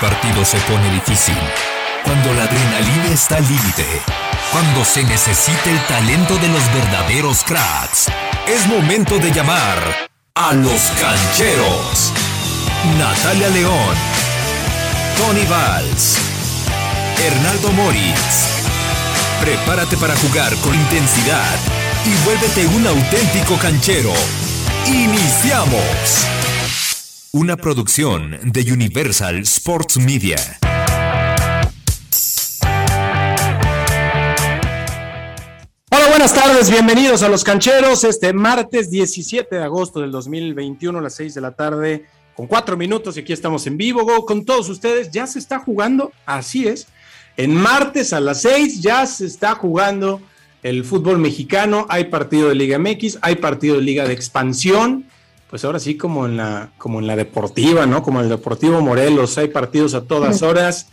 partido se pone difícil, cuando la adrenalina está al límite, cuando se necesita el talento de los verdaderos cracks, es momento de llamar a los cancheros. Natalia León, Tony Valls, Hernaldo Moritz. Prepárate para jugar con intensidad y vuélvete un auténtico canchero. ¡Iniciamos! Una producción de Universal Sports Media. Hola, buenas tardes, bienvenidos a Los Cancheros. Este martes 17 de agosto del 2021 a las 6 de la tarde, con 4 minutos, y aquí estamos en vivo con todos ustedes. Ya se está jugando, así es. En martes a las 6 ya se está jugando el fútbol mexicano. Hay partido de Liga MX, hay partido de Liga de Expansión. Pues ahora sí, como en la, como en la deportiva, ¿no? Como el Deportivo Morelos, hay partidos a todas horas.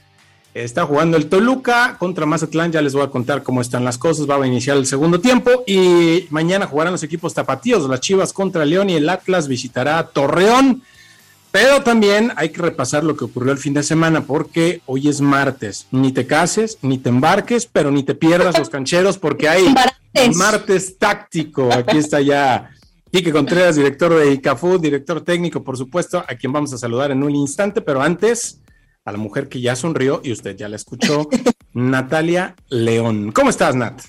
Está jugando el Toluca contra Mazatlán, ya les voy a contar cómo están las cosas, va a iniciar el segundo tiempo y mañana jugarán los equipos tapatíos, las Chivas contra León y el Atlas visitará Torreón, pero también hay que repasar lo que ocurrió el fin de semana porque hoy es martes, ni te cases, ni te embarques, pero ni te pierdas los cancheros porque hay martes, táctico, aquí está ya Quique Contreras, director de ICAFU, director técnico, por supuesto, a quien vamos a saludar en un instante, pero antes a la mujer que ya sonrió y usted ya la escuchó, Natalia León. ¿Cómo estás, Nat?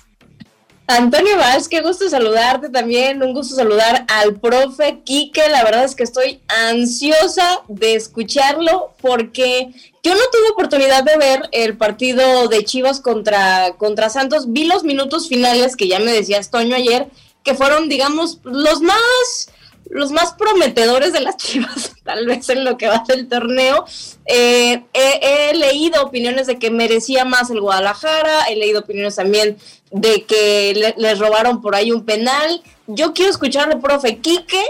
Antonio Vaz, qué gusto saludarte también, un gusto saludar al profe Quique, la verdad es que estoy ansiosa de escucharlo porque yo no tuve oportunidad de ver el partido de Chivas contra, contra Santos, vi los minutos finales que ya me decías Toño ayer, que fueron digamos los más los más prometedores de las Chivas, tal vez en lo que va del torneo. Eh, he, leído opiniones de que merecía más el Guadalajara, he leído opiniones también de que les robaron por ahí un penal. Yo quiero escucharle, profe Quique,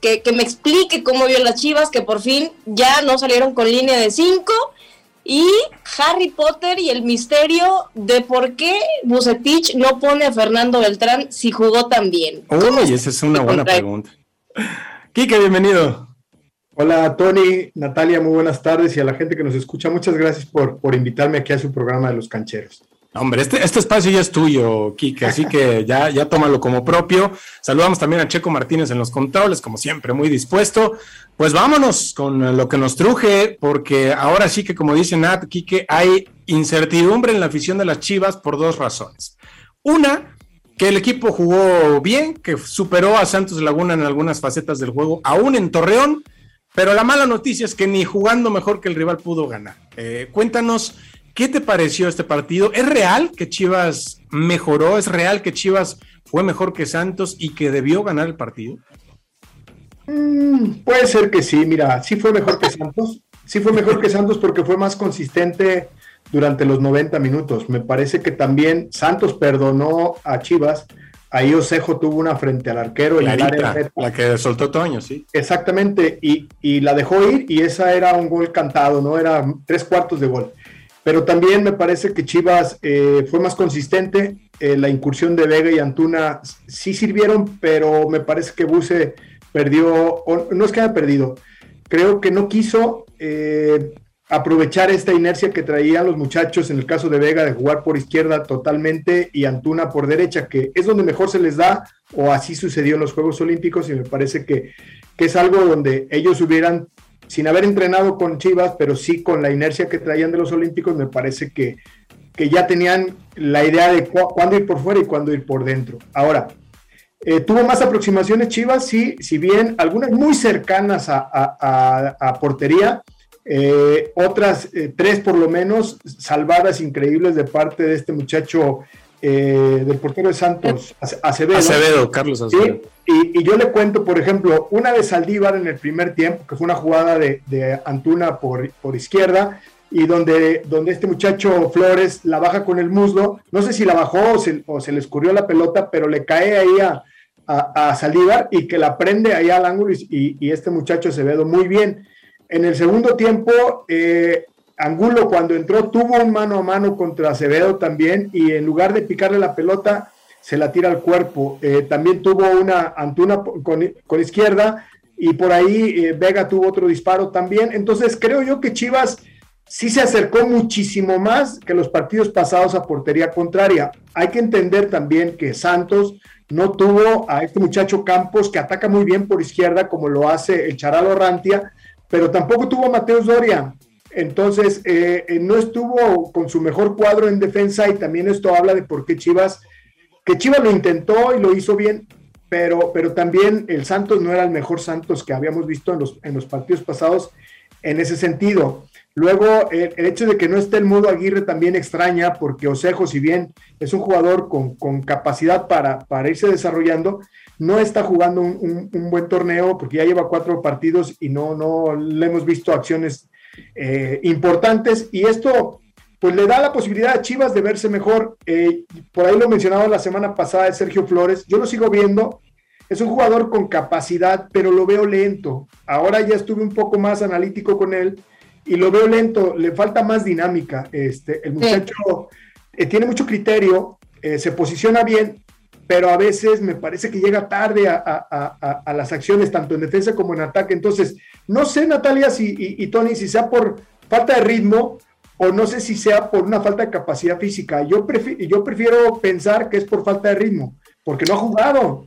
que, que me explique cómo vio las Chivas, que por fin ya no salieron con línea de 5. Y Harry Potter y el misterio de por qué Bucetich no pone a Fernando Beltrán si jugó tan bien. Uy, esa es una buena pregunta. Quique, bienvenido. Hola Tony, Natalia, muy buenas tardes y a la gente que nos escucha, muchas gracias por, por invitarme aquí a su programa de los cancheros. Hombre, este, este espacio ya es tuyo, Quique, así que ya, ya tómalo como propio. Saludamos también a Checo Martínez en los controles, como siempre, muy dispuesto. Pues vámonos con lo que nos truje, porque ahora sí que, como dice Nat, Quique, hay incertidumbre en la afición de las Chivas por dos razones. Una, que el equipo jugó bien, que superó a Santos Laguna en algunas facetas del juego, aún en Torreón, pero la mala noticia es que ni jugando mejor que el rival pudo ganar. Eh, cuéntanos, ¿qué te pareció este partido? ¿Es real que Chivas mejoró? ¿Es real que Chivas fue mejor que Santos y que debió ganar el partido? Mm, puede ser que sí, mira, sí fue mejor que Santos, sí fue mejor que Santos porque fue más consistente durante los 90 minutos. Me parece que también Santos perdonó a Chivas. Ahí Osejo tuvo una frente al arquero. en el área la que soltó Toño, sí. Exactamente, y, y, la dejó ir y esa era un gol cantado, ¿no? Era tres cuartos de gol. Pero también me parece que Chivas eh, fue más consistente. Eh, la incursión de Vega y Antuna sí sirvieron, pero me parece que Buse perdió, no es que haya perdido, creo que no quiso eh, aprovechar esta inercia que traían los muchachos en el caso de Vega de jugar por izquierda totalmente y Antuna por derecha, que es donde mejor se les da, o así sucedió en los Juegos Olímpicos, y me parece que, es algo donde ellos hubieran, sin haber entrenado con Chivas, pero sí con la inercia que traían de los Olímpicos, me parece que, que ya tenían la idea de cuándo ir por fuera y cuándo ir por dentro. Ahora, eh, tuvo más aproximaciones Chivas, sí, si bien algunas muy cercanas a, a portería, eh, otras eh, tres por lo menos salvadas increíbles de parte de este muchacho eh, del portero de Santos, Acevedo. Acevedo, Carlos Acevedo. Y, yo le cuento, por ejemplo, una de Saldívar en el primer tiempo, que fue una jugada de, Antuna por, por, izquierda, y donde, donde este muchacho Flores la baja con el muslo, no sé si la bajó o se, le escurrió la pelota, pero le cae ahí a, a, Saldívar y que la prende ahí al ángulo y, y este muchacho Acevedo muy bien. En el segundo tiempo, eh, Angulo cuando entró tuvo un mano a mano contra Acevedo también y en lugar de picarle la pelota, se la tira al cuerpo. Eh, también tuvo una Antuna con, izquierda y por ahí eh, Vega tuvo otro disparo también. Entonces creo yo que Chivas sí se acercó muchísimo más que los partidos pasados a portería contraria. Hay que entender también que Santos no tuvo a este muchacho Campos que ataca muy bien por izquierda como lo hace el Charalo Rantia, pero tampoco tuvo a Mateus Doria. Entonces, eh, eh, no estuvo con su mejor cuadro en defensa y también esto habla de por qué Chivas, que Chivas lo intentó y lo hizo bien, pero, pero también el Santos no era el mejor Santos que habíamos visto en los, en los partidos pasados en ese sentido. Luego, el, hecho de que no esté el Mudo Aguirre también extraña, porque Osejo, si bien es un jugador con, capacidad para, para, irse desarrollando, no está jugando un, buen torneo porque ya lleva cuatro partidos y no, no le hemos visto acciones eh, importantes. Y esto, pues le da la posibilidad a Chivas de verse mejor. Eh, por ahí lo mencionaba la semana pasada de Sergio Flores. Yo lo sigo viendo. Es un jugador con capacidad, pero lo veo lento. Ahora ya estuve un poco más analítico con él y lo veo lento, le falta más dinámica. Este, el muchacho eh, tiene mucho criterio, eh, se posiciona bien, pero a veces me parece que llega tarde a, las acciones, tanto en defensa como en ataque. Entonces, no sé, Natalia si, y, Tony, si sea por falta de ritmo o no sé si sea por una falta de capacidad física. Yo, prefiero pensar que es por falta de ritmo, porque no ha jugado.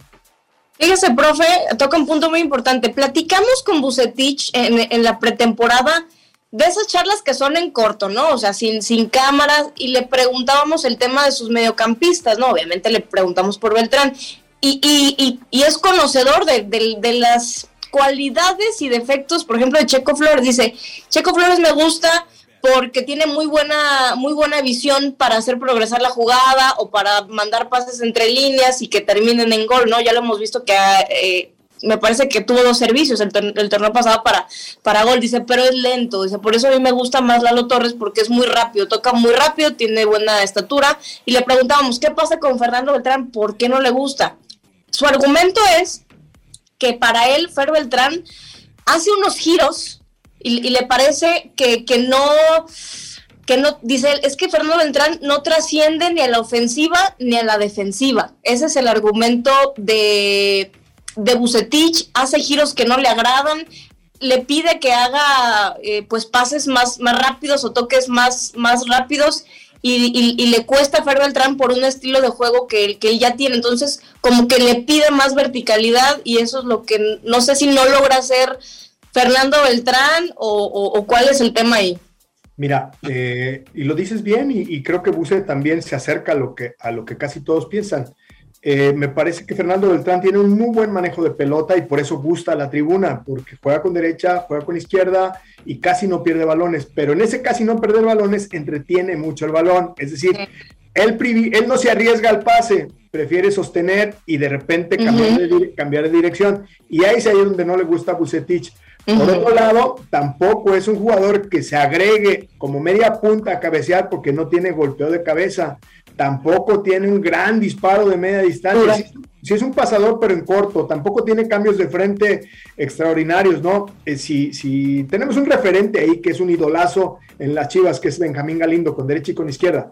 Fíjese, profe, toca un punto muy importante. Platicamos con Bucetich en la pretemporada de esas charlas que son en corto, ¿no? O sea, sin, sin cámaras, y le preguntábamos el tema de sus mediocampistas, ¿no? Obviamente le preguntamos por Beltrán, y, y, y, es conocedor de, de, las cualidades y defectos, por ejemplo, de Checo Flores. Dice, Checo Flores me gusta porque tiene muy buena, muy buena visión para hacer progresar la jugada o para mandar pases entre líneas y que terminen en gol, ¿no? Ya lo hemos visto que eh, me parece que tuvo dos servicios el, torneo pasado para, para gol, dice, pero es lento, dice, por eso a mí me gusta más Lalo Torres porque es muy rápido, toca muy rápido, tiene buena estatura, y le preguntábamos, ¿qué pasa con Fernando Beltrán? ¿Por qué no le gusta? Su argumento es que para él, Fer Beltrán hace unos giros y, le parece que, que no que no, dice él, es que Fernando Beltrán no trasciende ni a la ofensiva ni a la defensiva. Ese es el argumento de, de Bucetich, hace giros que no le agradan, le pide que haga eh, pues pases más, más rápidos o toques más, más rápidos y, le cuesta a Fer Beltrán por un estilo de juego que, que ya tiene. Entonces, como que le pide más verticalidad y eso es lo que no sé si no logra hacer Fernando Beltrán o, cuál es el tema ahí. Mira, eh, y lo dices bien y, creo que Buse también se acerca a lo que, a lo que casi todos piensan. Eh, me parece que Fernando Beltrán tiene un muy buen manejo de pelota y por eso gusta la tribuna, porque juega con derecha, juega con izquierda y casi no pierde balones, pero en ese casi no perder balones entretiene mucho el balón, es decir, él, él no se arriesga al pase, prefiere sostener y de repente cambiar, de, cambiar de dirección. Y ahí es ahí donde no le gusta a Bucetich. Por otro lado, tampoco es un jugador que se agregue como media punta a cabecear porque no tiene golpeo de cabeza tampoco tiene un gran disparo de media distancia. Si, es un pasador, pero en corto, tampoco tiene cambios de frente extraordinarios, ¿no? Eh, si, si tenemos un referente ahí que es un idolazo en las Chivas, que es Benjamín Galindo, con derecha y con izquierda.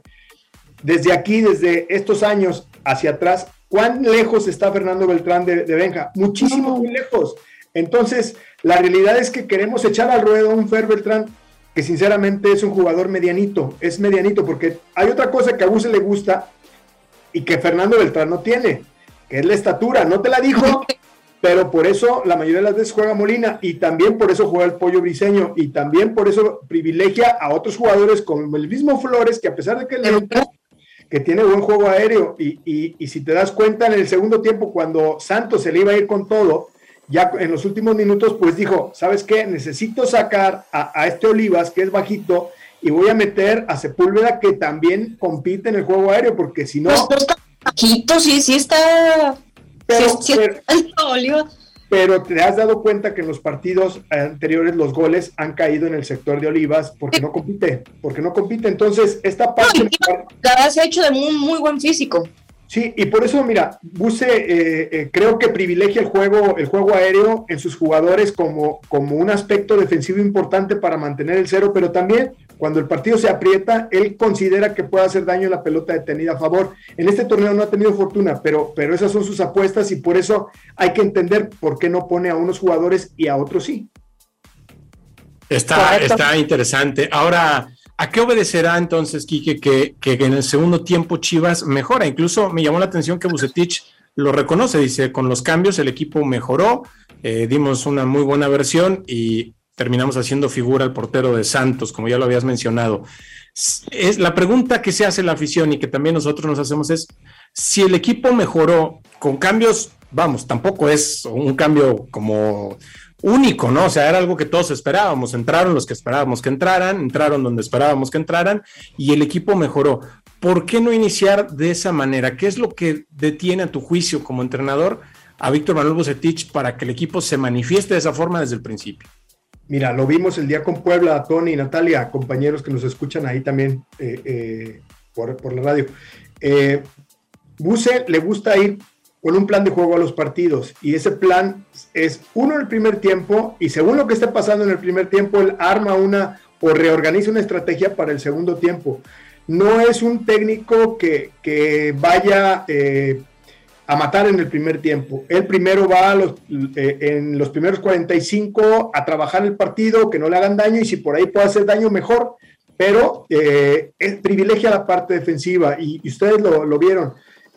Desde aquí, desde estos años hacia atrás, ¿cuán lejos está Fernando Beltrán de, Benja? Muchísimo, muy lejos. Entonces, la realidad es que queremos echar al ruedo a un Fer Beltrán que sinceramente es un jugador medianito, es medianito, porque hay otra cosa que a Buse le gusta y que Fernando Beltrán no tiene, que es la estatura, no te la dijo, pero por eso la mayoría de las veces juega Molina y también por eso juega el Pollo Briseño y también por eso privilegia a otros jugadores como el mismo Flores, que a pesar de que, le, que tiene buen juego aéreo y, y, y si te das cuenta en el segundo tiempo cuando Santos se le iba a ir con todo, ya en los últimos minutos, pues dijo, ¿sabes qué? Necesito sacar a, este Olivas, que es bajito, y voy a meter a Sepúlveda, que también compite en el juego aéreo, porque si no... Pues bajito, sí, sí está... Pero, pero, te has dado cuenta que en los partidos anteriores los goles han caído en el sector de Olivas porque no compite, porque no compite. Entonces, esta parte... la se ha hecho de muy, muy buen físico. Sí, y por eso, mira, Buse eh, eh, creo que privilegia el juego, el juego aéreo en sus jugadores como, como un aspecto defensivo importante para mantener el cero, pero también cuando el partido se aprieta, él considera que puede hacer daño a la pelota detenida a favor. En este torneo no ha tenido fortuna, pero, pero esas son sus apuestas y por eso hay que entender por qué no pone a unos jugadores y a otros sí. Está, está interesante. Ahora, ¿a qué obedecerá entonces, Quique, que, en el segundo tiempo Chivas mejora? Incluso me llamó la atención que Bucetich lo reconoce, dice, con los cambios el equipo mejoró, eh, dimos una muy buena versión y terminamos haciendo figura al portero de Santos, como ya lo habías mencionado. Es, la pregunta que se hace la afición y que también nosotros nos hacemos es, si el equipo mejoró con cambios, vamos, tampoco es un cambio como único, ¿no? O sea, era algo que todos esperábamos. Entraron los que esperábamos que entraran, entraron donde esperábamos que entraran y el equipo mejoró. ¿Por qué no iniciar de esa manera? ¿Qué es lo que detiene a tu juicio como entrenador a Víctor Manuel Bucetich para que el equipo se manifieste de esa forma desde el principio? Mira, lo vimos el día con Puebla, Tony y Natalia, compañeros que nos escuchan ahí también eh, eh, por, la radio. Eh, le gusta ir con un plan de juego a los partidos y ese plan es uno el primer tiempo y según lo que esté pasando en el primer tiempo, él arma una o reorganiza una estrategia para el segundo tiempo. No es un técnico que, que vaya eh, a matar en el primer tiempo. Él primero va a los, eh, en los primeros 45 a trabajar el partido, que no le hagan daño y si por ahí puede hacer daño mejor, pero eh, privilegia la parte defensiva y, ustedes lo, lo vieron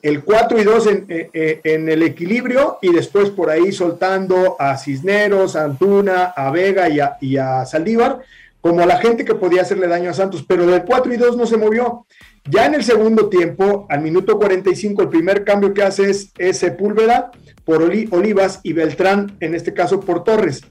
el 4 y 2 en, eh, eh, en, el equilibrio y después por ahí soltando a Cisneros, a Antuna, a Vega y a, y Saldívar, como a la gente que podía hacerle daño a Santos, pero del 4 y 2 no se movió. Ya en el segundo tiempo, al minuto 45, el primer cambio que hace es, Sepúlveda por Olivas y Beltrán, en este caso por Torres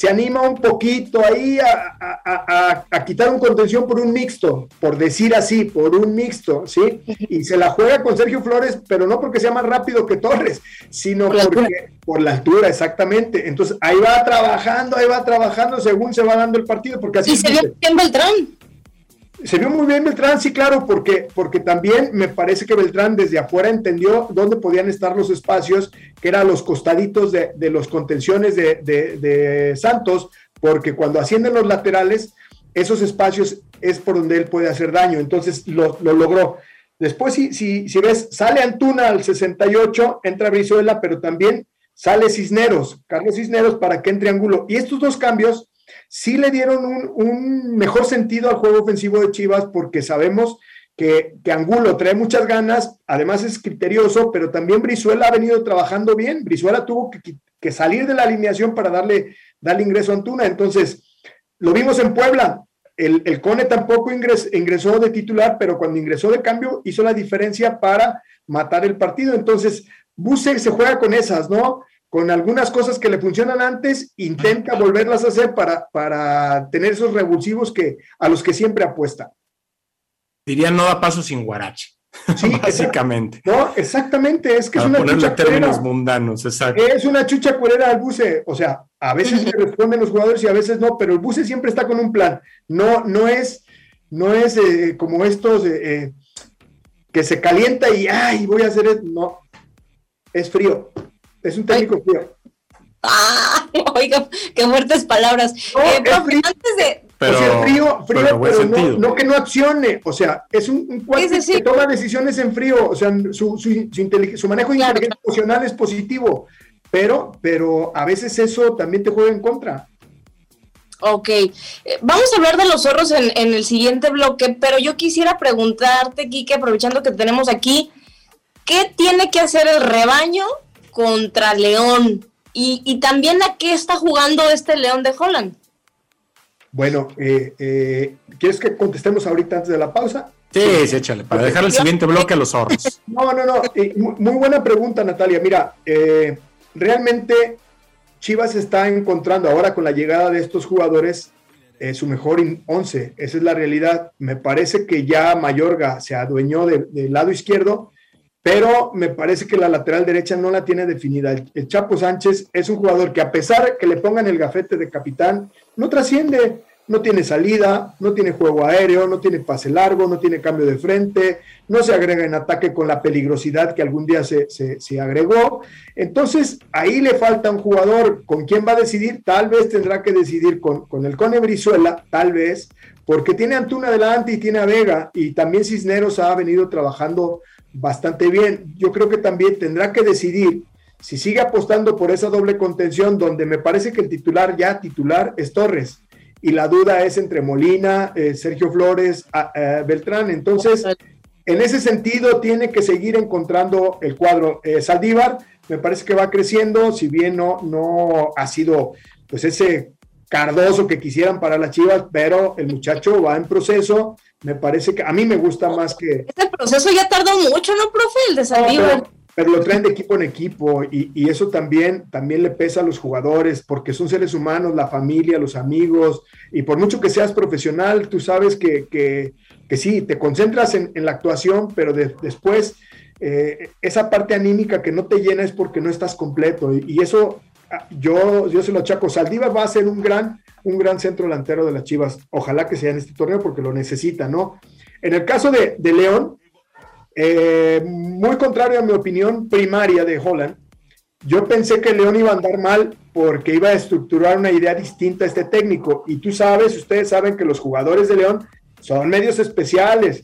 se anima un poquito ahí a, quitar un contención por un mixto, por decir así, por un mixto, ¿sí? Y se la juega con Sergio Flores, pero no porque sea más rápido que Torres, sino por porque la por la altura, exactamente. Entonces ahí va trabajando, ahí va trabajando según se va dando el partido, porque así. Y se vio bien Beltrán. Se vio muy bien Beltrán, sí, claro, porque, porque también me parece que Beltrán desde afuera entendió dónde podían estar los espacios, que eran los costaditos de, los contenciones de, Santos, porque cuando ascienden los laterales, esos espacios es por donde él puede hacer daño. Entonces lo, logró. Después, si, si, si, ves, sale Antuna al 68, entra Brizuela, pero también sale Cisneros, Carlos Cisneros para que entre ángulo. Y estos dos cambios sí le dieron un, mejor sentido al juego ofensivo de Chivas porque sabemos que, Angulo trae muchas ganas, además es criterioso, pero también Brizuela ha venido trabajando bien. Brizuela tuvo que, salir de la alineación para darle, darle ingreso a Antuna. Entonces, lo vimos en Puebla. El, Cone tampoco ingresó de titular, pero cuando ingresó de cambio hizo la diferencia para matar el partido. Entonces, Buse se juega con esas, ¿no? Con algunas cosas que le funcionan antes, intenta volverlas a hacer para, para tener esos revulsivos que, a los que siempre apuesta. Diría no da paso sin guarache. Sí, básicamente. No, exactamente, es que es una chucha términos mundanos, exacto. Es una chucha cuerera al buce, o sea, a veces le responden los jugadores y a veces no, pero el buce siempre está con un plan. No, no es, no es eh, como estos eh, que se calienta y ay, voy a hacer esto. No, es frío. Es un técnico frío. Ah, oiga, qué fuertes palabras. eh, frío, antes de. Pero, o sea, frío, frío, pero, no, no, que no accione. O sea, es un, un que toma decisiones en frío. O sea, su, su, su, su manejo emocional es positivo. Pero, pero a veces eso también te juega en contra. Ok, eh, vamos a hablar de los zorros en, en, el siguiente bloque, pero yo quisiera preguntarte, Kike, aprovechando que tenemos aquí, ¿qué tiene que hacer el rebaño contra León. Y, también a qué está jugando este León de Holland. Bueno, eh, eh, ¿quieres que contestemos ahorita antes de la pausa? Sí, sí, échale, para dejar el siguiente bloque a los zorros. No, no, no, eh, muy buena pregunta, Natalia. Mira, realmente Chivas está encontrando ahora con la llegada de estos jugadores su mejor 11. Esa es la realidad. Me parece que ya Mayorga se adueñó del lado izquierdo pero me parece que la lateral derecha no la tiene definida. El, Chapo Sánchez es un jugador que a pesar que le pongan el gafete de capitán, no trasciende, no tiene salida, no tiene juego aéreo, no tiene pase largo, no tiene cambio de frente, no se agrega en ataque con la peligrosidad que algún día se, se agregó. Entonces, ahí le falta un jugador con quién va a decidir, tal vez tendrá que decidir con, con el Cone Brizuela, tal vez, porque tiene Antuna adelante y tiene a Vega, y también Cisneros ha venido trabajando bastante bien. Yo creo que también tendrá que decidir si sigue apostando por esa doble contención, donde me parece que el titular ya titular es Torres. y la duda es entre Molina, eh, Sergio Flores, Beltrán. Entonces, en ese sentido, tiene que seguir encontrando el cuadro. Eh, Saldívar me parece que va creciendo, si bien no, no ha sido pues ese cardoso que quisieran para las Chivas, pero el muchacho va en proceso. Me parece que a mí me gusta más que. Este proceso ya tardó mucho, ¿no, profe? El de Saldívar pero lo traen de equipo en equipo y, eso también, también le pesa a los jugadores porque son seres humanos, la familia, los amigos, y por mucho que seas profesional, tú sabes que, que, que sí, te concentras en, en la actuación, pero después eh, esa parte anímica que no te llena es porque no estás completo y, eso yo, yo se lo achaco. Saldívar va a ser un gran, un gran centro delantero de las Chivas, ojalá que sea en este torneo porque lo necesita, ¿no? En el caso de, de León, eh, muy contrario a mi opinión primaria de Holland, yo pensé que León iba a andar mal porque iba a estructurar una idea distinta a este técnico. Y tú sabes, ustedes saben que los jugadores de León son medios especiales.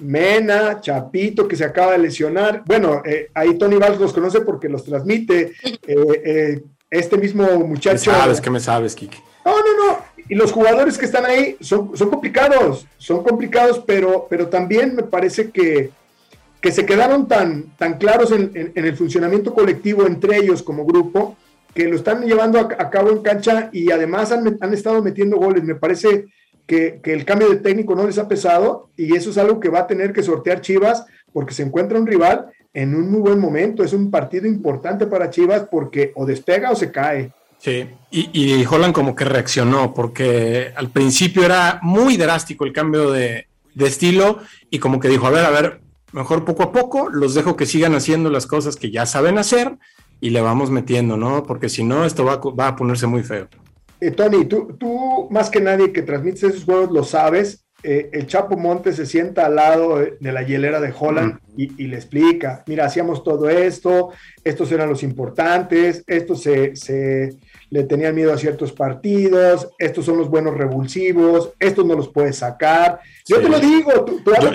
Mena, Chapito, que se acaba de lesionar. Bueno, eh, ahí Tony Valls los conoce porque los transmite. Eh, este mismo muchacho. ¿Qué sabes que me sabes, Kiki. No, no, no. Y los jugadores que están ahí son, son complicados, son complicados, pero, pero también me parece que, que se quedaron tan, tan claros en, el funcionamiento colectivo entre ellos como grupo, que lo están llevando a, cabo en cancha y además han, estado metiendo goles. Me parece que, el cambio de técnico no les ha pesado y eso es algo que va a tener que sortear Chivas porque se encuentra un rival en un muy buen momento. Es un partido importante para Chivas porque o despega o se cae. Sí, y, y Holland como que reaccionó porque al principio era muy drástico el cambio de, de estilo y como que dijo, a ver, a ver, mejor poco a poco, los dejo que sigan haciendo las cosas que ya saben hacer y le vamos metiendo, ¿no? Porque si no, esto va, va a ponerse muy feo. Eh, Tony, tú, tú más que nadie que transmites esos juegos lo sabes. Eh, el Chapo Montes se sienta al lado de la hielera de Holland y, le explica, mira, hacíamos todo esto, estos eran los importantes, estos se, se, le tenían miedo a ciertos partidos, estos son los buenos revulsivos, estos no los puedes sacar. Yo te lo digo.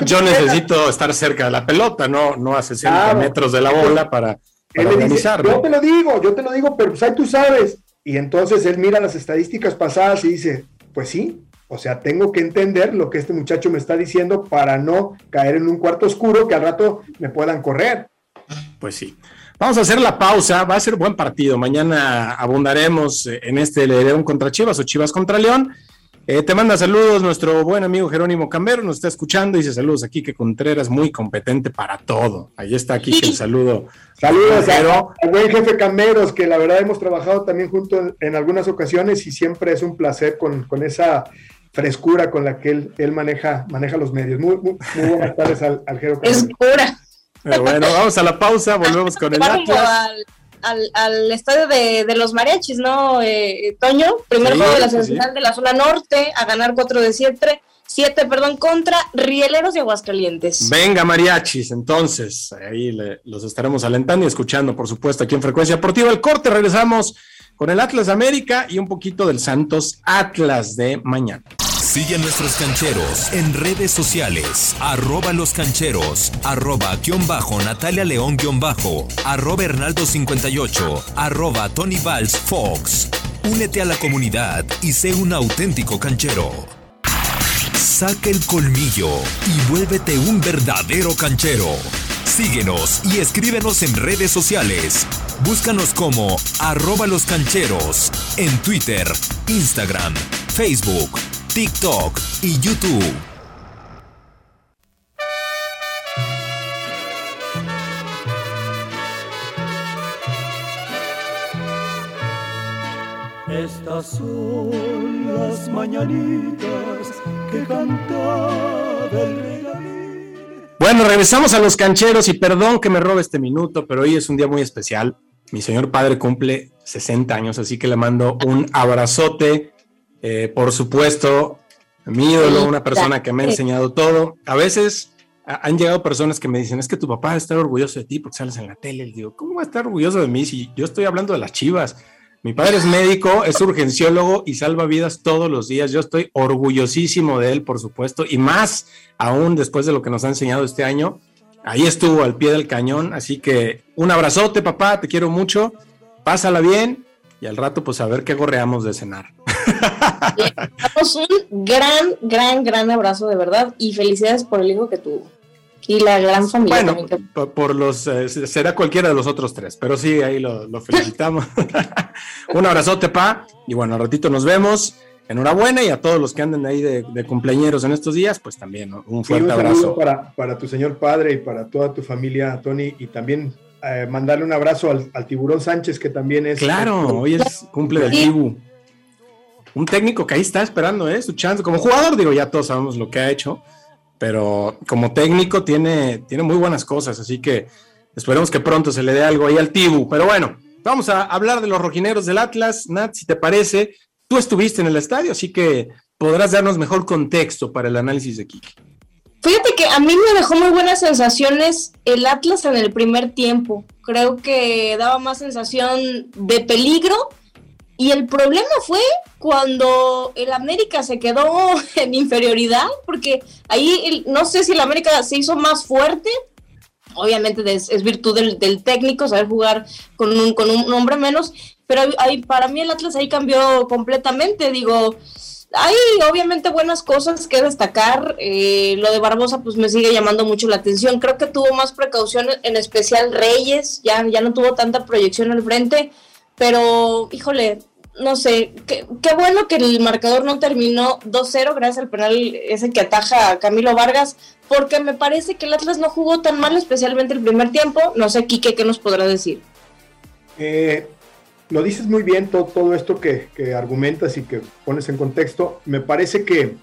yo, necesito estar cerca de la pelota, no, no a 60 metros de la bola para, organizarlo. yo te lo digo, yo te lo digo, pero pues ahí tú sabes. Y entonces él mira las estadísticas pasadas y dice, pues sí, o sea, tengo que entender lo que este muchacho me está diciendo para no caer en un cuarto oscuro que al rato me puedan correr. Pues sí. Vamos a hacer la pausa, va a ser buen partido. Mañana abundaremos en este León contra Chivas o Chivas contra León. Eh, te manda saludos nuestro buen amigo Jerónimo Cambero, nos está escuchando, dice saludos aquí que Contreras muy competente para todo. Ahí está aquí el saludo. Saludos al buen jefe Camberos, que la verdad hemos trabajado también juntos en algunas ocasiones y siempre es un placer con, esa frescura con la que él, maneja, maneja los medios. Muy, buenas tardes al, al Frescura bueno, vamos a la pausa, volvemos con el Atlas. Al, al, estadio de, de, los mariachis, ¿no, eh, Toño? Primer juego de la semifinal de la zona norte, a ganar 4 de 7, 7, perdón, contra Rieleros de Aguascalientes. Venga, mariachis, entonces, ahí los estaremos alentando y escuchando, por supuesto, aquí en Frecuencia Deportiva. El corte, regresamos con el Atlas América y un poquito del Santos Atlas de mañana. Sigue a nuestros cancheros en redes sociales. Arroba los cancheros. Arroba guion bajo Natalia León guion bajo. Arroba Hernaldo 58. Arroba Tony Valls Fox. Únete a la comunidad y sé un auténtico canchero. Saca el colmillo y vuélvete un verdadero canchero. Síguenos y escríbenos en redes sociales. Búscanos como arroba los cancheros en Twitter, Instagram, Facebook TikTok y YouTube. Estas son las mañanitas que cantaba Bueno, regresamos a los cancheros y perdón que me robe este minuto, pero hoy es un día muy especial. Mi señor padre cumple 60 años, así que le mando un abrazote eh, por supuesto, mi ídolo, una persona que me ha enseñado todo. A veces han llegado personas que me dicen, es que tu papá está orgulloso de ti porque sales en la tele. Le digo, ¿cómo va a estar orgulloso de mí si yo estoy hablando de las chivas? Mi padre es médico, es urgenciólogo y salva vidas todos los días. Yo estoy orgullosísimo de él, por supuesto, y más aún después de lo que nos ha enseñado este año. Ahí estuvo al pie del cañón, así que un abrazote, papá, te quiero mucho, pásala bien y al rato pues a ver qué gorreamos de cenar. Damos un gran, gran, gran abrazo de verdad y felicidades por el hijo que tuvo. Y la gran familia. Bueno, por, los, eh, será cualquiera de los otros tres, pero sí, ahí lo, lo felicitamos. un abrazote, pa. Y bueno, al ratito nos vemos enhorabuena y a todos los que anden ahí de, cumpleañeros en estos días, pues también un fuerte abrazo. Para, para tu señor padre y para toda tu familia, Tony, y también eh, mandarle un abrazo al, tiburón Sánchez, que también es. Claro, hoy es cumple del tibu. Un técnico que ahí está esperando, ¿eh? Su chance. Como jugador, digo, ya todos sabemos lo que ha hecho, pero como técnico tiene, tiene muy buenas cosas, así que esperemos que pronto se le dé algo ahí al tibu. Pero bueno, vamos a hablar de los rojineros del Atlas. Nat, si te parece, Tú estuviste en el estadio, así que podrás darnos mejor contexto para el análisis de Kiki. Fíjate que a mí me dejó muy buenas sensaciones el Atlas en el primer tiempo. Creo que daba más sensación de peligro. Y el problema fue cuando el América se quedó en inferioridad, porque ahí no sé si el América se hizo más fuerte. Obviamente es, virtud del, técnico saber jugar con un, con un hombre menos, pero para mí el Atlas ahí cambió completamente, digo, hay obviamente buenas cosas que destacar, eh, lo de Barbosa pues me sigue llamando mucho la atención, creo que tuvo más precaución, en especial Reyes, ya, ya no tuvo tanta proyección al frente, pero híjole, no sé, qué, bueno que el marcador no terminó 2-0 gracias al penal ese que ataja a Camilo Vargas, porque me parece que el Atlas no jugó tan mal, especialmente el primer tiempo. No sé, Quique, ¿qué nos podrá decir? Eh, lo dices muy bien, todo, todo esto que, argumentas y que pones en contexto. Me parece que,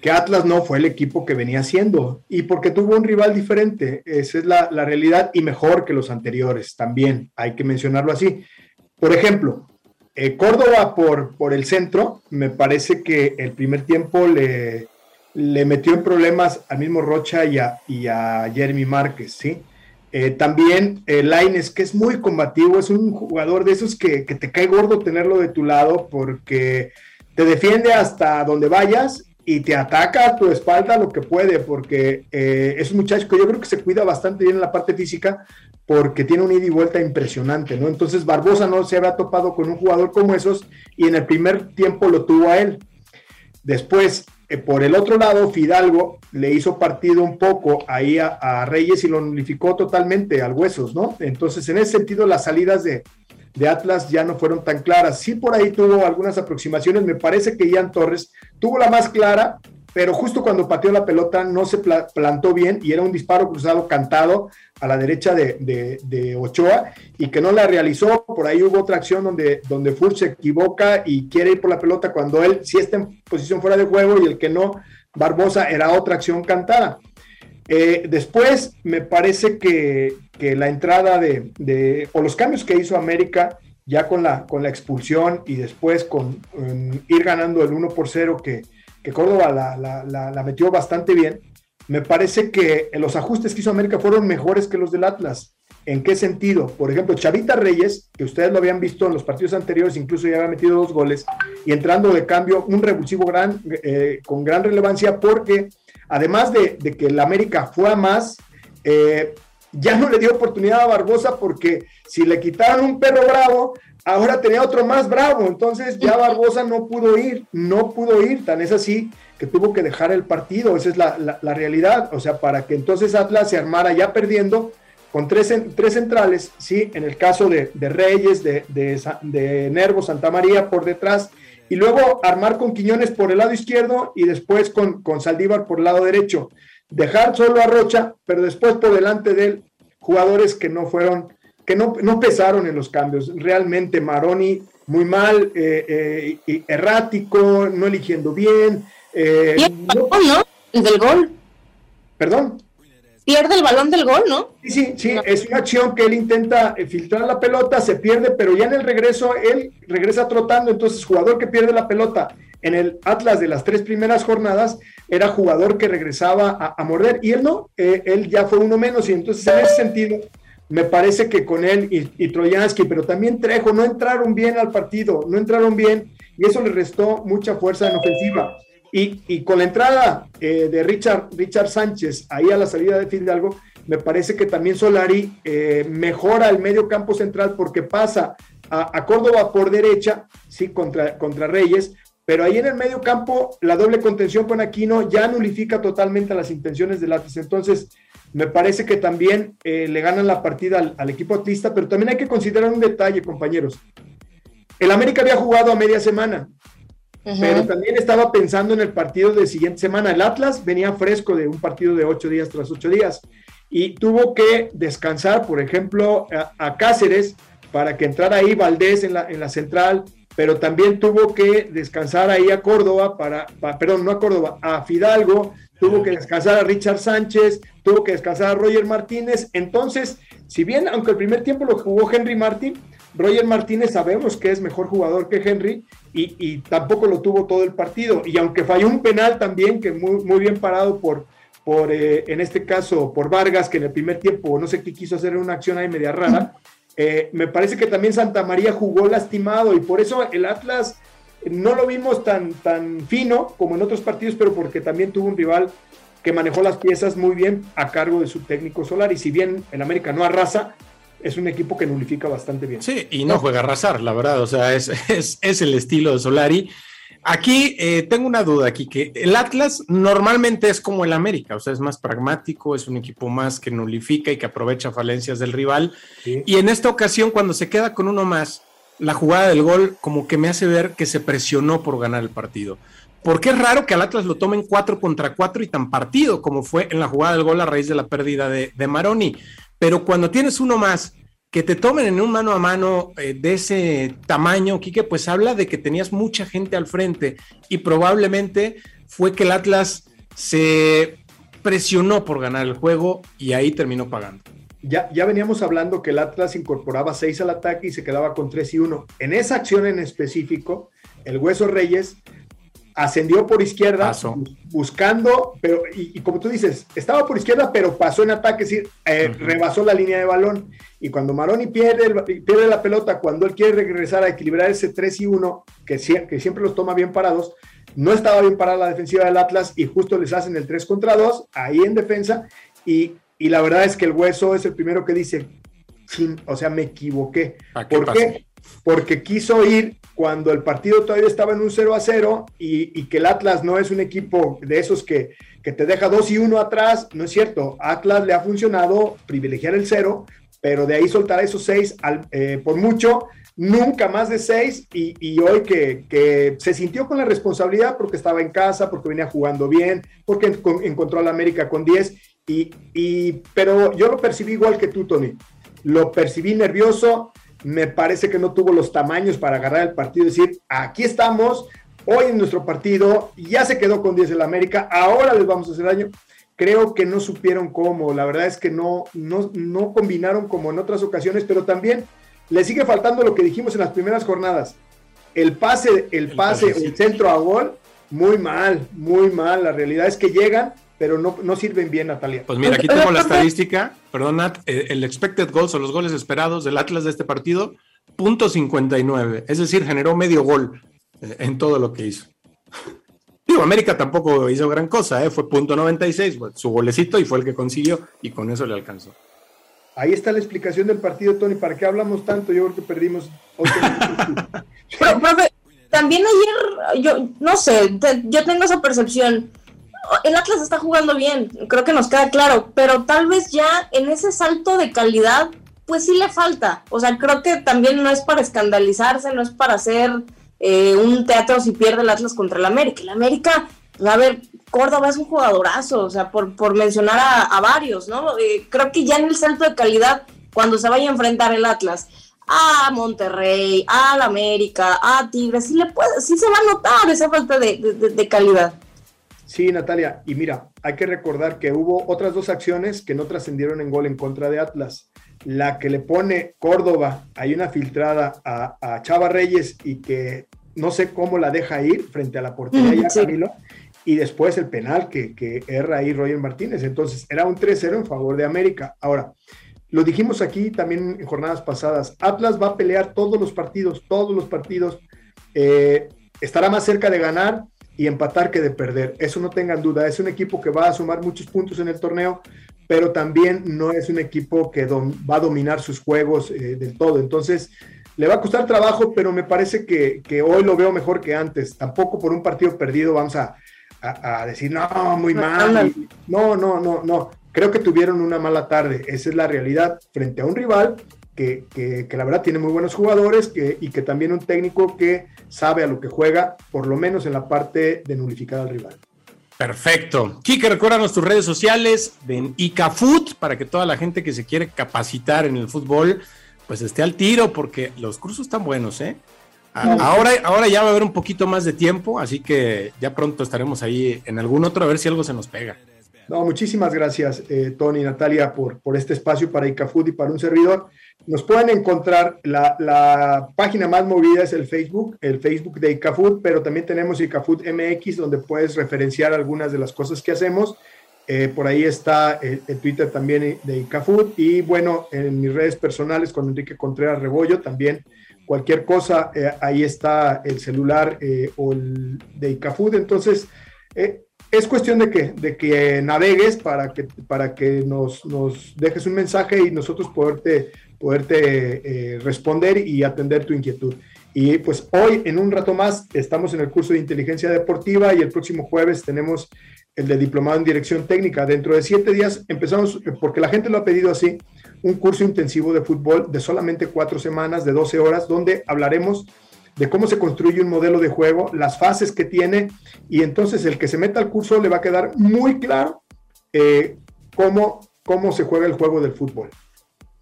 que, Atlas no fue el equipo que venía siendo y porque tuvo un rival diferente. Esa es la, realidad y mejor que los anteriores también, hay que mencionarlo así. Por ejemplo, eh, Córdoba por, por el centro, me parece que el primer tiempo le, le metió en problemas al mismo Rocha y a, y a Jeremy Márquez, ¿sí? Eh, también eh, Laines, que es muy combativo, es un jugador de esos que, te cae gordo tenerlo de tu lado porque te defiende hasta donde vayas y te ataca a tu espalda lo que puede, porque eh, es un muchacho que yo creo que se cuida bastante bien en la parte física porque tiene un ida y vuelta impresionante, ¿no? Entonces Barbosa no se había topado con un jugador como esos y en el primer tiempo lo tuvo a él. Después, eh, por el otro lado, Fidalgo le hizo partido un poco ahí a, Reyes y lo unificó totalmente al Huesos, ¿no? Entonces, en ese sentido, las salidas de, de, Atlas ya no fueron tan claras. Sí, por ahí tuvo algunas aproximaciones. Me parece que Ian Torres tuvo la más clara, pero justo cuando pateó la pelota no se plantó bien y era un disparo cruzado cantado a la derecha de, Ochoa y que no la realizó. Por ahí hubo otra acción donde, donde se equivoca y quiere ir por la pelota cuando él sí está en posición fuera de juego y el que no, Barbosa, era otra acción cantada. Eh, después me parece que, la entrada de, o los cambios que hizo América ya con la, con la expulsión y después con ir ganando el 1 por 0 que que Córdoba la, metió bastante bien, me parece que los ajustes que hizo América fueron mejores que los del Atlas. ¿En qué sentido? Por ejemplo, Chavita Reyes, que ustedes lo habían visto en los partidos anteriores, incluso ya había metido dos goles, y entrando de cambio, un revulsivo gran, eh, con gran relevancia, porque además de, que el América fue a más, eh, ya no le dio oportunidad a Barbosa porque si le quitaron un perro bravo, ahora tenía otro más bravo, entonces ya Barbosa no pudo ir, no pudo ir, tan es así que tuvo que dejar el partido, esa es la, realidad, o sea, para que entonces Atlas se armara ya perdiendo con tres, tres centrales, sí, en el caso de, Reyes, de, de, Nervo, Santa María por detrás, y luego armar con Quiñones por el lado izquierdo y después con, con Saldívar por el lado derecho. Dejar solo a Rocha, pero después por delante de él, jugadores que no fueron que no, pesaron en los cambios. Realmente Maroni muy mal, eh, eh, errático, no eligiendo bien. Eh, no, El del gol. Perdón. Pierde el balón del gol, ¿no? Sí, sí, sí, es una acción que él intenta filtrar la pelota, se pierde, pero ya en el regreso él regresa trotando, entonces jugador que pierde la pelota en el Atlas de las tres primeras jornadas era jugador que regresaba a, morder y él no, él ya fue uno menos y entonces en ese sentido me parece que con él y, Troyansky, pero también Trejo, no entraron bien al partido, no entraron bien y eso le restó mucha fuerza en ofensiva. Y, con la entrada eh, de Richard, Richard Sánchez ahí a la salida de Fidalgo, me parece que también Solari eh, mejora el medio campo central porque pasa a, Córdoba por derecha, sí, contra, contra Reyes, pero ahí en el medio campo la doble contención con Aquino ya nulifica totalmente las intenciones del Atlas. Entonces, me parece que también eh, le ganan la partida al, equipo atlista, pero también hay que considerar un detalle, compañeros. El América había jugado a media semana, pero también estaba pensando en el partido de siguiente semana. El Atlas venía fresco de un partido de ocho días tras ocho días y tuvo que descansar, por ejemplo, a, Cáceres para que entrara ahí Valdés en la, en la central, pero también tuvo que descansar ahí a Córdoba para, perdón, no a Córdoba, a Fidalgo, tuvo que descansar a Richard Sánchez, tuvo que descansar a Roger Martínez. Entonces, si bien, aunque el primer tiempo lo jugó Henry Martín, Roger Martínez sabemos que es mejor jugador que Henry y, tampoco lo tuvo todo el partido. Y aunque falló un penal también, que muy, muy bien parado por, por eh, en este caso, por Vargas, que en el primer tiempo no sé qué quiso hacer una acción ahí media rara, eh, me parece que también Santa María jugó lastimado y por eso el Atlas no lo vimos tan, tan fino como en otros partidos, pero porque también tuvo un rival que manejó las piezas muy bien a cargo de su técnico solar. Y si bien el América no arrasa, es un equipo que nulifica bastante bien. Sí, y no juega a arrasar, la verdad. O sea, es, es, el estilo de Solari. Aquí eh, tengo una duda aquí, que el Atlas normalmente es como el América, o sea, es más pragmático, es un equipo más que nulifica y que aprovecha falencias del rival. Y en esta ocasión, cuando se queda con uno más, la jugada del gol como que me hace ver que se presionó por ganar el partido. Porque es raro que al Atlas lo tomen cuatro contra cuatro y tan partido como fue en la jugada del gol a raíz de la pérdida de, de Maroni. Pero cuando tienes uno más que te tomen en un mano a mano eh, de ese tamaño, Quique, pues habla de que tenías mucha gente al frente y probablemente fue que el Atlas se presionó por ganar el juego y ahí terminó pagando. Ya, ya veníamos hablando que el Atlas incorporaba seis al ataque y se quedaba con tres y uno. En esa acción en específico, el Hueso Reyes ascendió por izquierda buscando, pero y, como tú dices, estaba por izquierda, pero pasó en ataque, es decir, eh, rebasó la línea de balón. Y cuando Maroni pierde, pierde la pelota, cuando él quiere regresar a equilibrar ese 3 y 1, que, que siempre los toma bien parados, no estaba bien parada la defensiva del Atlas y justo les hacen el 3 contra 2, ahí en defensa. Y, y la verdad es que el hueso es el primero que dice, o sea, me equivoqué. ¿Por qué? Porque quiso ir cuando el partido todavía estaba en un 0 a 0 y, que el Atlas no es un equipo de esos que, que, te deja 2 y 1 atrás, no es cierto. Atlas le ha funcionado privilegiar el 0, pero de ahí soltar esos 6 eh, por mucho, nunca más de 6 y, hoy que, que, se sintió con la responsabilidad porque estaba en casa, porque venía jugando bien, porque encontró a la América con 10 y, y, pero yo lo percibí igual que tú, Tony. Lo percibí nervioso, me parece que no tuvo los tamaños para agarrar el partido y decir, aquí estamos, hoy en nuestro partido, ya se quedó con 10 el América, ahora les vamos a hacer daño. Creo que no supieron cómo, la verdad es que no, no, no combinaron como en otras ocasiones, pero también le sigue faltando lo que dijimos en las primeras jornadas. El pase, el, pase, el centro a gol, muy mal, muy mal. La realidad es que llegan, pero no, no sirven bien, Natalia. Pues mira, aquí tengo la estadística, perdón, Nat, eh, el expected goals o los goles esperados del Atlas de este partido, punto 59, es decir, generó medio gol eh, en todo lo que hizo. Digo, América tampoco hizo gran cosa, ¿eh? fue punto 96, su golecito y fue el que consiguió y con eso le alcanzó. Ahí está la explicación del partido, Tony. ¿Para qué hablamos tanto? Yo creo que perdimos. Pero, profe, también ayer, yo no sé, yo tengo esa percepción el Atlas está jugando bien, creo que nos queda claro, pero tal vez ya en ese salto de calidad, pues sí le falta. O sea, creo que también no es para escandalizarse, no es para hacer eh, un teatro si pierde el Atlas contra el América. El América, a ver, Córdoba es un jugadorazo, o sea, por, por mencionar a, varios, ¿no? Eh, creo que ya en el salto de calidad, cuando se vaya a enfrentar el Atlas a Monterrey, al América, a Tigres, sí, le puede, sí se va a notar esa falta de calidad. Sí, Natalia, y mira, hay que recordar que hubo otras dos acciones que no trascendieron en gol en contra de Atlas. La que le pone Córdoba, hay una filtrada a, Chava Reyes y que no sé cómo la deja ir frente a la portería ya Camilo, y después el penal que, que erra ahí Roger Martínez. Entonces, era un 3-0 en favor de América. Ahora, lo dijimos aquí también en jornadas pasadas, Atlas va a pelear todos los partidos, todos los partidos. Eh, estará más cerca de ganar, y empatar que de perder. Eso no tengan duda. Es un equipo que va a sumar muchos puntos en el torneo, pero también no es un equipo que va a dominar sus juegos eh, del todo. Entonces, le va a costar trabajo, pero me parece que, hoy lo veo mejor que antes. Tampoco por un partido perdido vamos a, decir, no, muy mal. No, no, no, no. Creo que tuvieron una mala tarde. Esa es la realidad frente a un rival que, la verdad tiene muy buenos jugadores que, y que también un técnico que sabe a lo que juega, por lo menos en la parte de nulificar al rival. Perfecto. Kike, recuerda tus redes sociales en ICAFoot para que toda la gente que se quiere capacitar en el fútbol pues esté al tiro porque los cursos están buenos, ¿eh? Ahora, ahora ya va a haber un poquito más de tiempo, así que ya pronto estaremos ahí en algún otro a ver si algo se nos pega. No, muchísimas gracias, eh, Tony y Natalia, por, por este espacio para ICAFood y para un servidor. Nos pueden encontrar, la, la, página más movida es el Facebook, el Facebook de ICAFood, pero también tenemos ICAFood MX, donde puedes referenciar algunas de las cosas que hacemos. Eh, por ahí está el, Twitter también de ICAFood y bueno, en mis redes personales con Enrique Contreras Rebollo también cualquier cosa, eh, ahí está el celular eh, o el de ICAFood. Entonces, es cuestión de que, de que navegues para que, para que nos, nos dejes un mensaje y nosotros poderte, poderte responder y atender tu inquietud. Y pues hoy, en un rato más, estamos en el curso de inteligencia deportiva y el próximo jueves tenemos el de diplomado en dirección técnica. Dentro de siete días empezamos, porque la gente lo ha pedido así, un curso intensivo de fútbol de solamente cuatro semanas, de 12 horas, donde hablaremos de cómo se construye un modelo de juego, las fases que tiene, y entonces el que se meta al curso le va a quedar muy claro eh, cómo, cómo se juega el juego del fútbol.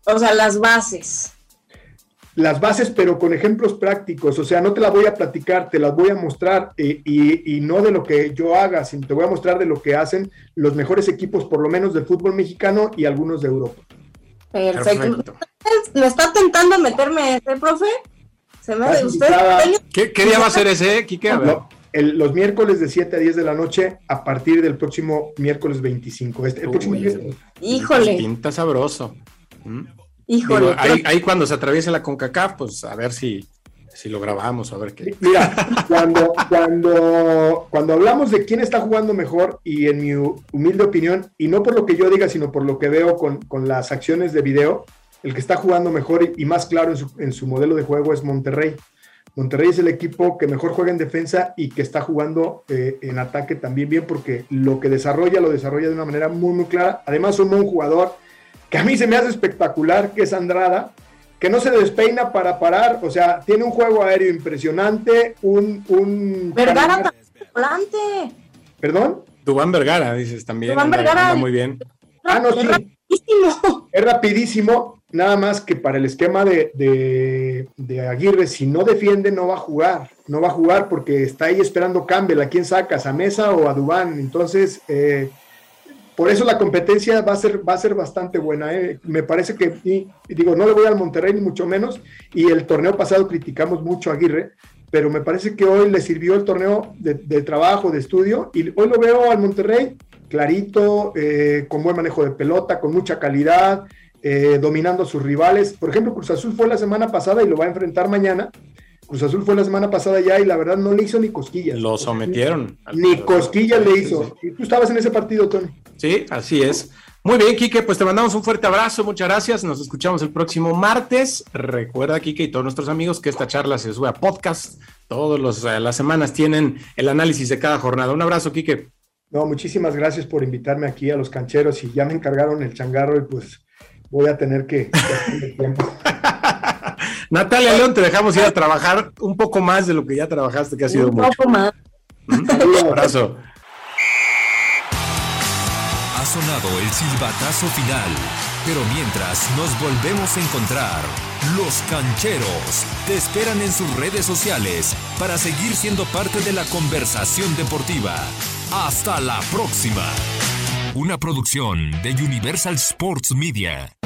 O sea, las bases las bases, pero con ejemplos prácticos. O sea, no te las voy a platicar, te las voy a mostrar eh, y, no de lo que yo haga, sino te voy a mostrar de lo que hacen los mejores equipos, por lo menos del fútbol mexicano y algunos de Europa. Perfecto. ¿Me está tentando meterme ese, profe? ¿Se me usted? ¿Qué, día va a ser ese, Kike? los miércoles de 7 a 10 de la noche a partir del próximo miércoles 25. Este, el próximo Híjole. Pinta sabroso. ¿Mm? Híjole. ahí, cuando se atraviesa la CONCACAF, pues a ver si, si lo grabamos, a ver qué. Mira, cuando, cuando, cuando hablamos de quién está jugando mejor, y en mi humilde opinión, y no por lo que yo diga, sino por lo que veo con, las acciones de video, el que está jugando mejor y, más claro en su, modelo de juego es Monterrey. Monterrey es el equipo que mejor juega en defensa y que está jugando eh, en ataque también bien porque lo que desarrolla lo desarrolla de una manera muy muy clara. Además, un buen jugador que a mí se me hace espectacular, que es Andrada, que no se despeina para parar, o sea, tiene un juego aéreo impresionante, un... un Vergara volante. ¿Perdón? Dubán Vergara, dices también. Dubán Vergara. muy bien. Ah, no, es rapidísimo. Es rapidísimo, nada más que para el esquema de, Aguirre, si no defiende, no va a jugar. No va a jugar porque está ahí esperando Campbell. ¿A quién sacas? ¿A Mesa o a Dubán? Entonces, eh, por eso la competencia va a ser, va a ser bastante buena. ¿eh? Me parece que, y, digo, no le voy al Monterrey ni mucho menos, y el torneo pasado criticamos mucho a Aguirre, pero me parece que hoy le sirvió el torneo de, trabajo, de estudio, y hoy lo veo al Monterrey clarito, eh, con buen manejo de pelota, con mucha calidad, eh, dominando a sus rivales. Por ejemplo, Cruz Azul fue la semana pasada y lo va a enfrentar mañana Cruz Azul fue la semana pasada ya y la verdad no le hizo ni cosquillas. Lo sometieron. Ni cosquillas le hizo. Y tú estabas en ese partido, Tony. Sí, así es. Muy bien, Quique, pues te mandamos un fuerte abrazo, muchas gracias. Nos escuchamos el próximo martes. Recuerda, Quique, y todos nuestros amigos, que esta charla se sube a podcast. Todas eh, las semanas tienen el análisis de cada jornada. Un abrazo, Quique. No, muchísimas gracias por invitarme aquí a los cancheros y ya me encargaron el changarro y pues voy a tener que... Natalia León, te dejamos ir a trabajar un poco más de lo que ya trabajaste, que ha sido mucho. Un poco más. Un abrazo. Ha sonado el silbatazo final, pero mientras nos volvemos a encontrar, los cancheros te esperan en sus redes sociales para seguir siendo parte de la conversación deportiva. Hasta la próxima. Una producción de Universal Sports Media.